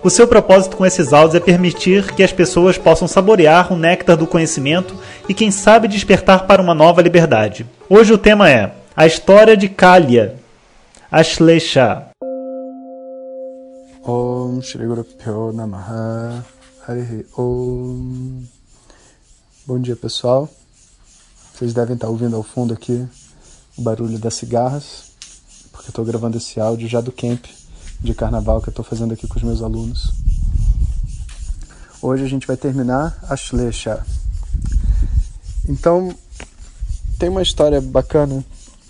O seu propósito com esses áudios é permitir que as pessoas possam saborear o néctar do conhecimento e, quem sabe, despertar para uma nova liberdade. Hoje o tema é a história de Kalia, Ashlesha. Om Shri Guru Om Bom dia pessoal, vocês devem estar ouvindo ao fundo aqui o barulho das cigarras, porque eu estou gravando esse áudio já do camp de carnaval que eu estou fazendo aqui com os meus alunos. Hoje a gente vai terminar a Shlesha. Então, tem uma história bacana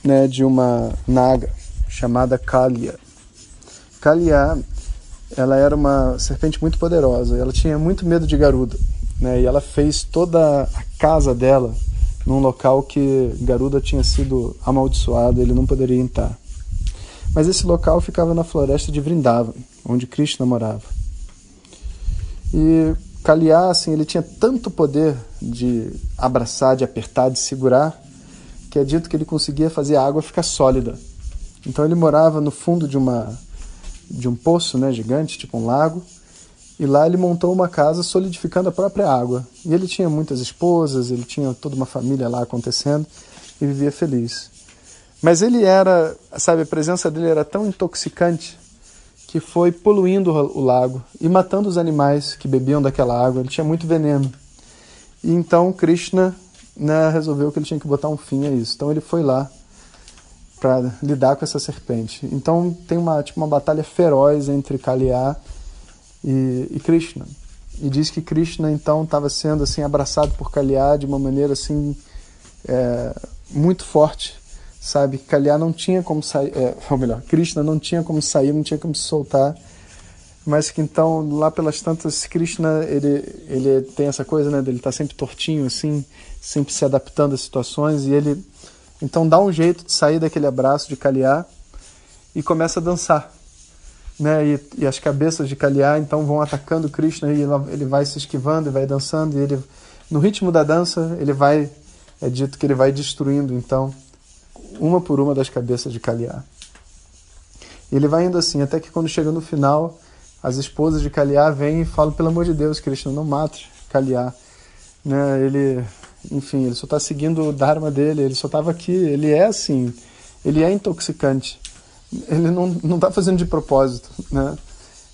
né, de uma naga chamada Kalia. Kalia, ela era uma serpente muito poderosa, ela tinha muito medo de Garuda, né, e ela fez toda a casa dela num local que Garuda tinha sido amaldiçoado, ele não poderia entrar. Mas esse local ficava na floresta de Vrindavan, onde Krishna morava. E Kaliá, assim, ele tinha tanto poder de abraçar, de apertar, de segurar, que é dito que ele conseguia fazer a água ficar sólida. Então ele morava no fundo de uma de um poço, né, gigante, tipo um lago, e lá ele montou uma casa solidificando a própria água. E ele tinha muitas esposas, ele tinha toda uma família lá acontecendo e vivia feliz. Mas ele era, sabe, a presença dele era tão intoxicante que foi poluindo o lago e matando os animais que bebiam daquela água. Ele tinha muito veneno. E então Krishna né, resolveu que ele tinha que botar um fim a isso. Então ele foi lá para lidar com essa serpente. Então tem uma tipo uma batalha feroz entre Kaliá e, e Krishna. E diz que Krishna então estava sendo assim abraçado por Kaliá de uma maneira assim é, muito forte sabe? Kaliá não tinha como sair, é, ou melhor, Krishna não tinha como sair, não tinha como se soltar, mas que então lá pelas tantas Krishna ele ele tem essa coisa, né? Dele estar tá sempre tortinho assim, sempre se adaptando às situações e ele então dá um jeito de sair daquele abraço de Kaliá e começa a dançar. Né, e, e as cabeças de Kaliá então vão atacando Krishna e ele vai se esquivando e vai dançando e ele no ritmo da dança ele vai é dito que ele vai destruindo então uma por uma das cabeças de Kaliá. E ele vai indo assim, até que quando chega no final, as esposas de Kaliá vêm e falam, pelo amor de Deus, Krishna, não mate Kaliá. Né, ele, enfim, ele só está seguindo o Dharma dele, ele só estava aqui, ele é assim, ele é intoxicante. Ele não está fazendo de propósito. Né?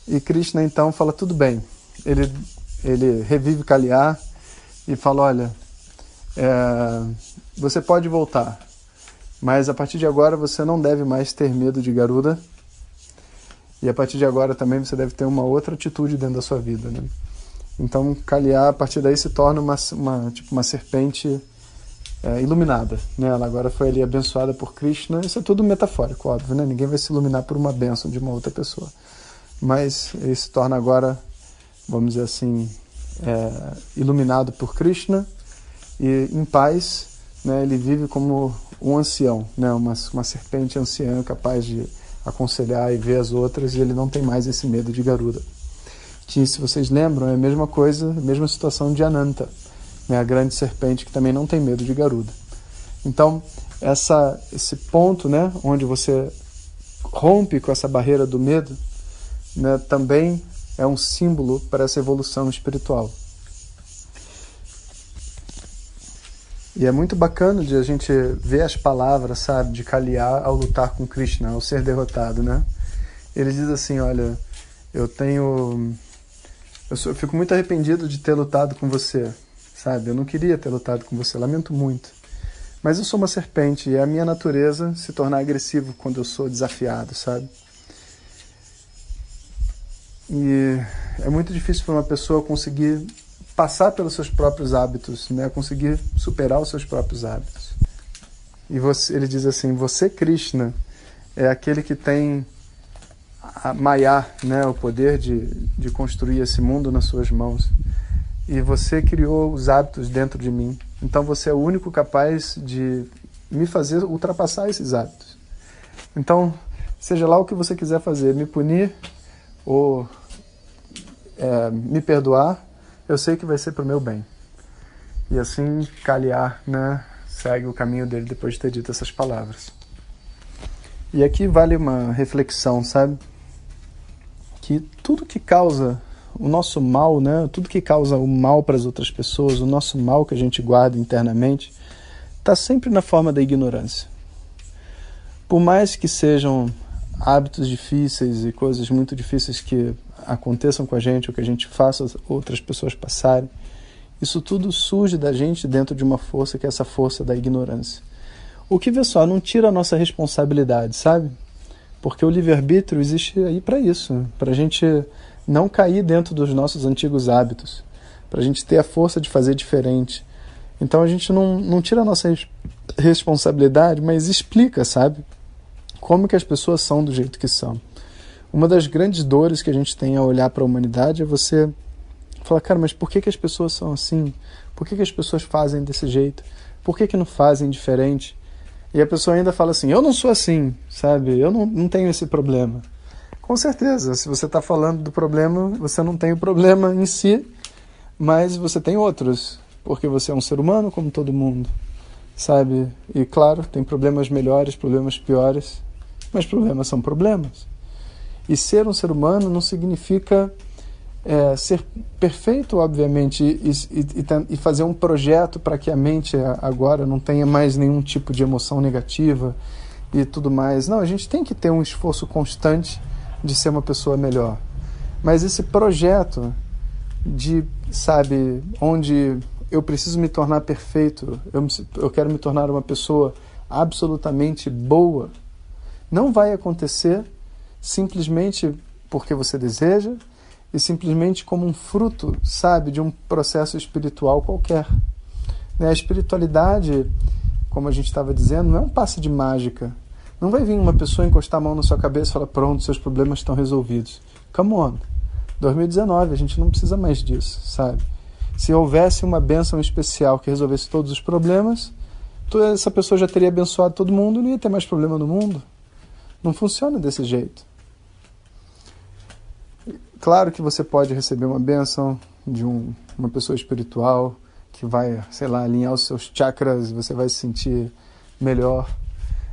E Krishna então fala, tudo bem. Ele, ele revive Kaliá e fala, olha, é, você pode voltar, mas a partir de agora você não deve mais ter medo de Garuda. E a partir de agora também você deve ter uma outra atitude dentro da sua vida, né? Então, Kaliá, a partir daí, se torna uma, uma, tipo, uma serpente é, iluminada. Né? Ela agora foi ali abençoada por Krishna. Isso é tudo metafórico, óbvio. Né? Ninguém vai se iluminar por uma bênção de uma outra pessoa. Mas ele se torna agora, vamos dizer assim, é, iluminado por Krishna e em paz. Né? Ele vive como um ancião, né? uma, uma serpente anciã capaz de aconselhar e ver as outras, e ele não tem mais esse medo de Garuda. Que, se vocês lembram, é a mesma coisa, a mesma situação de Ananta, né? a grande serpente que também não tem medo de Garuda. Então, essa, esse ponto né, onde você rompe com essa barreira do medo, né, também é um símbolo para essa evolução espiritual. E é muito bacana de a gente ver as palavras, sabe, de Kaliá ao lutar com Krishna, ao ser derrotado, né? Ele diz assim, olha, eu tenho... Eu, sou, eu fico muito arrependido de ter lutado com você, sabe? Eu não queria ter lutado com você, lamento muito. Mas eu sou uma serpente e é a minha natureza se tornar agressivo quando eu sou desafiado, sabe? E é muito difícil para uma pessoa conseguir passar pelos seus próprios hábitos, né? conseguir superar os seus próprios hábitos. E você, ele diz assim: Você, Krishna, é aquele que tem a Maya, né? o poder de, de construir esse mundo nas suas mãos. E você criou os hábitos dentro de mim. Então você é o único capaz de me fazer ultrapassar esses hábitos. Então, seja lá o que você quiser fazer, me punir ou é, me perdoar, eu sei que vai ser para o meu bem. E assim, Kaliar né, segue o caminho dele depois de ter dito essas palavras. E aqui vale uma reflexão, sabe? Que tudo que causa o nosso mal, né? Tudo que causa o mal para as outras pessoas, o nosso mal que a gente guarda internamente, está sempre na forma da ignorância. Por mais que sejam hábitos difíceis e coisas muito difíceis que aconteçam com a gente ou que a gente faça outras pessoas passarem, isso tudo surge da gente dentro de uma força que é essa força da ignorância. O que, vê só, não tira a nossa responsabilidade, sabe? Porque o livre-arbítrio existe aí para isso, para a gente não cair dentro dos nossos antigos hábitos, para a gente ter a força de fazer diferente. Então a gente não, não tira a nossa responsabilidade, mas explica, sabe? Como que as pessoas são do jeito que são. Uma das grandes dores que a gente tem ao olhar para a humanidade é você falar, cara, mas por que, que as pessoas são assim? Por que, que as pessoas fazem desse jeito? Por que, que não fazem diferente? E a pessoa ainda fala assim: eu não sou assim, sabe? Eu não, não tenho esse problema. Com certeza, se você está falando do problema, você não tem o problema em si, mas você tem outros, porque você é um ser humano como todo mundo, sabe? E claro, tem problemas melhores, problemas piores, mas problemas são problemas. E ser um ser humano não significa é, ser perfeito, obviamente, e, e, e fazer um projeto para que a mente agora não tenha mais nenhum tipo de emoção negativa e tudo mais. Não, a gente tem que ter um esforço constante de ser uma pessoa melhor. Mas esse projeto de, sabe, onde eu preciso me tornar perfeito, eu, eu quero me tornar uma pessoa absolutamente boa, não vai acontecer simplesmente porque você deseja e simplesmente como um fruto, sabe, de um processo espiritual qualquer. Né, a espiritualidade, como a gente estava dizendo, não é um passe de mágica. Não vai vir uma pessoa encostar a mão na sua cabeça e falar: pronto, seus problemas estão resolvidos. Come on. 2019, a gente não precisa mais disso, sabe? Se houvesse uma bênção especial que resolvesse todos os problemas, essa pessoa já teria abençoado todo mundo e não ia ter mais problema no mundo. Não funciona desse jeito. Claro que você pode receber uma bênção de um, uma pessoa espiritual que vai, sei lá, alinhar os seus chakras e você vai se sentir melhor.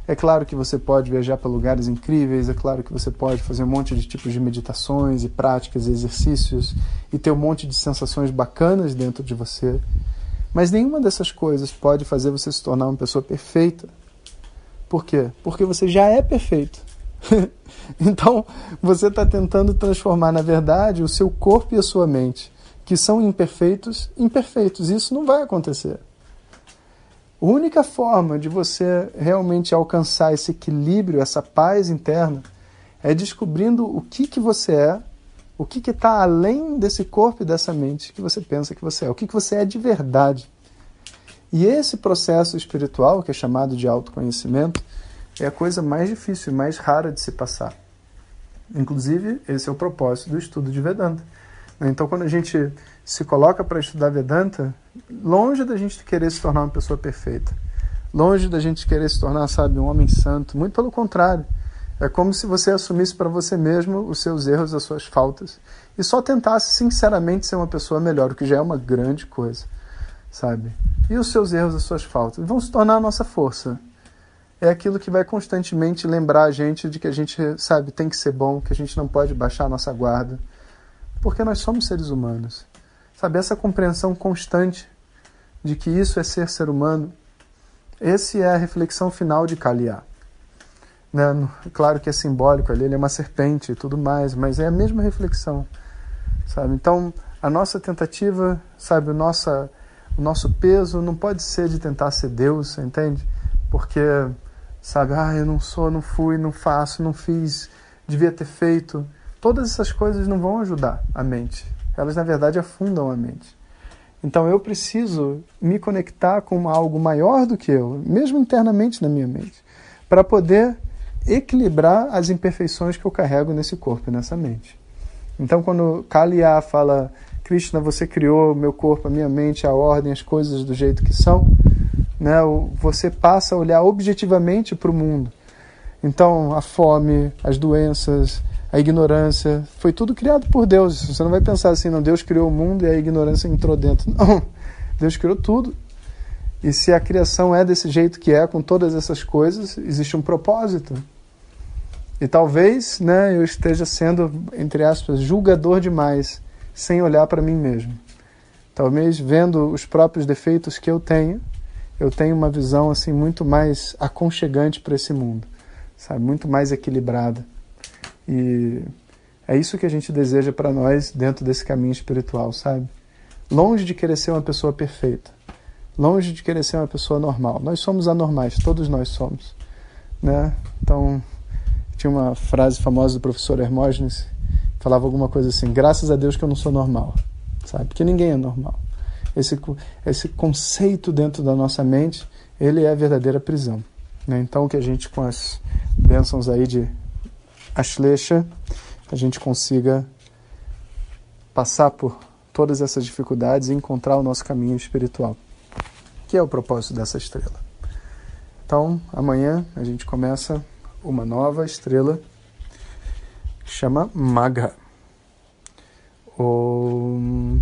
É claro que você pode viajar para lugares incríveis, é claro que você pode fazer um monte de tipos de meditações e práticas e exercícios e ter um monte de sensações bacanas dentro de você. Mas nenhuma dessas coisas pode fazer você se tornar uma pessoa perfeita. Por quê? Porque você já é perfeito. então, você está tentando transformar, na verdade, o seu corpo e a sua mente, que são imperfeitos, imperfeitos. Isso não vai acontecer. A única forma de você realmente alcançar esse equilíbrio, essa paz interna, é descobrindo o que, que você é, o que está além desse corpo e dessa mente que você pensa que você é, o que, que você é de verdade. E esse processo espiritual, que é chamado de autoconhecimento, é a coisa mais difícil e mais rara de se passar. Inclusive, esse é o propósito do estudo de Vedanta. Então, quando a gente se coloca para estudar Vedanta, longe da gente querer se tornar uma pessoa perfeita, longe da gente querer se tornar, sabe, um homem santo, muito pelo contrário. É como se você assumisse para você mesmo os seus erros, as suas faltas, e só tentasse sinceramente ser uma pessoa melhor, o que já é uma grande coisa, sabe? E os seus erros, as suas faltas vão se tornar a nossa força. É aquilo que vai constantemente lembrar a gente de que a gente, sabe, tem que ser bom, que a gente não pode baixar a nossa guarda, porque nós somos seres humanos. Sabe, essa compreensão constante de que isso é ser ser humano, esse é a reflexão final de Kaliá. Né? Claro que é simbólico ali, ele é uma serpente e tudo mais, mas é a mesma reflexão. Sabe? Então, a nossa tentativa, sabe, o, nossa, o nosso peso não pode ser de tentar ser Deus, entende? Porque, sabe, ah, eu não sou, não fui, não faço, não fiz, devia ter feito. Todas essas coisas não vão ajudar a mente elas na verdade afundam a mente. Então eu preciso me conectar com algo maior do que eu, mesmo internamente na minha mente, para poder equilibrar as imperfeições que eu carrego nesse corpo e nessa mente. Então quando Kaliya fala Krishna, você criou meu corpo, a minha mente, a ordem, as coisas do jeito que são, né? Você passa a olhar objetivamente para o mundo. Então, a fome, as doenças, a ignorância, foi tudo criado por Deus. Você não vai pensar assim, não, Deus criou o mundo e a ignorância entrou dentro. Não, Deus criou tudo. E se a criação é desse jeito que é, com todas essas coisas, existe um propósito. E talvez né, eu esteja sendo, entre aspas, julgador demais, sem olhar para mim mesmo. Talvez vendo os próprios defeitos que eu tenho, eu tenho uma visão assim muito mais aconchegante para esse mundo, sabe, muito mais equilibrada. E é isso que a gente deseja para nós dentro desse caminho espiritual, sabe? Longe de querer ser uma pessoa perfeita, longe de querer ser uma pessoa normal. Nós somos anormais, todos nós somos, né? Então, tinha uma frase famosa do professor Hermógenes, falava alguma coisa assim: graças a Deus que eu não sou normal, sabe? Porque ninguém é normal. Esse, esse conceito dentro da nossa mente, ele é a verdadeira prisão. Né? Então, que a gente, com as bênçãos aí de Ashlesha, a gente consiga passar por todas essas dificuldades e encontrar o nosso caminho espiritual, que é o propósito dessa estrela. Então, amanhã a gente começa uma nova estrela chama Magha. Om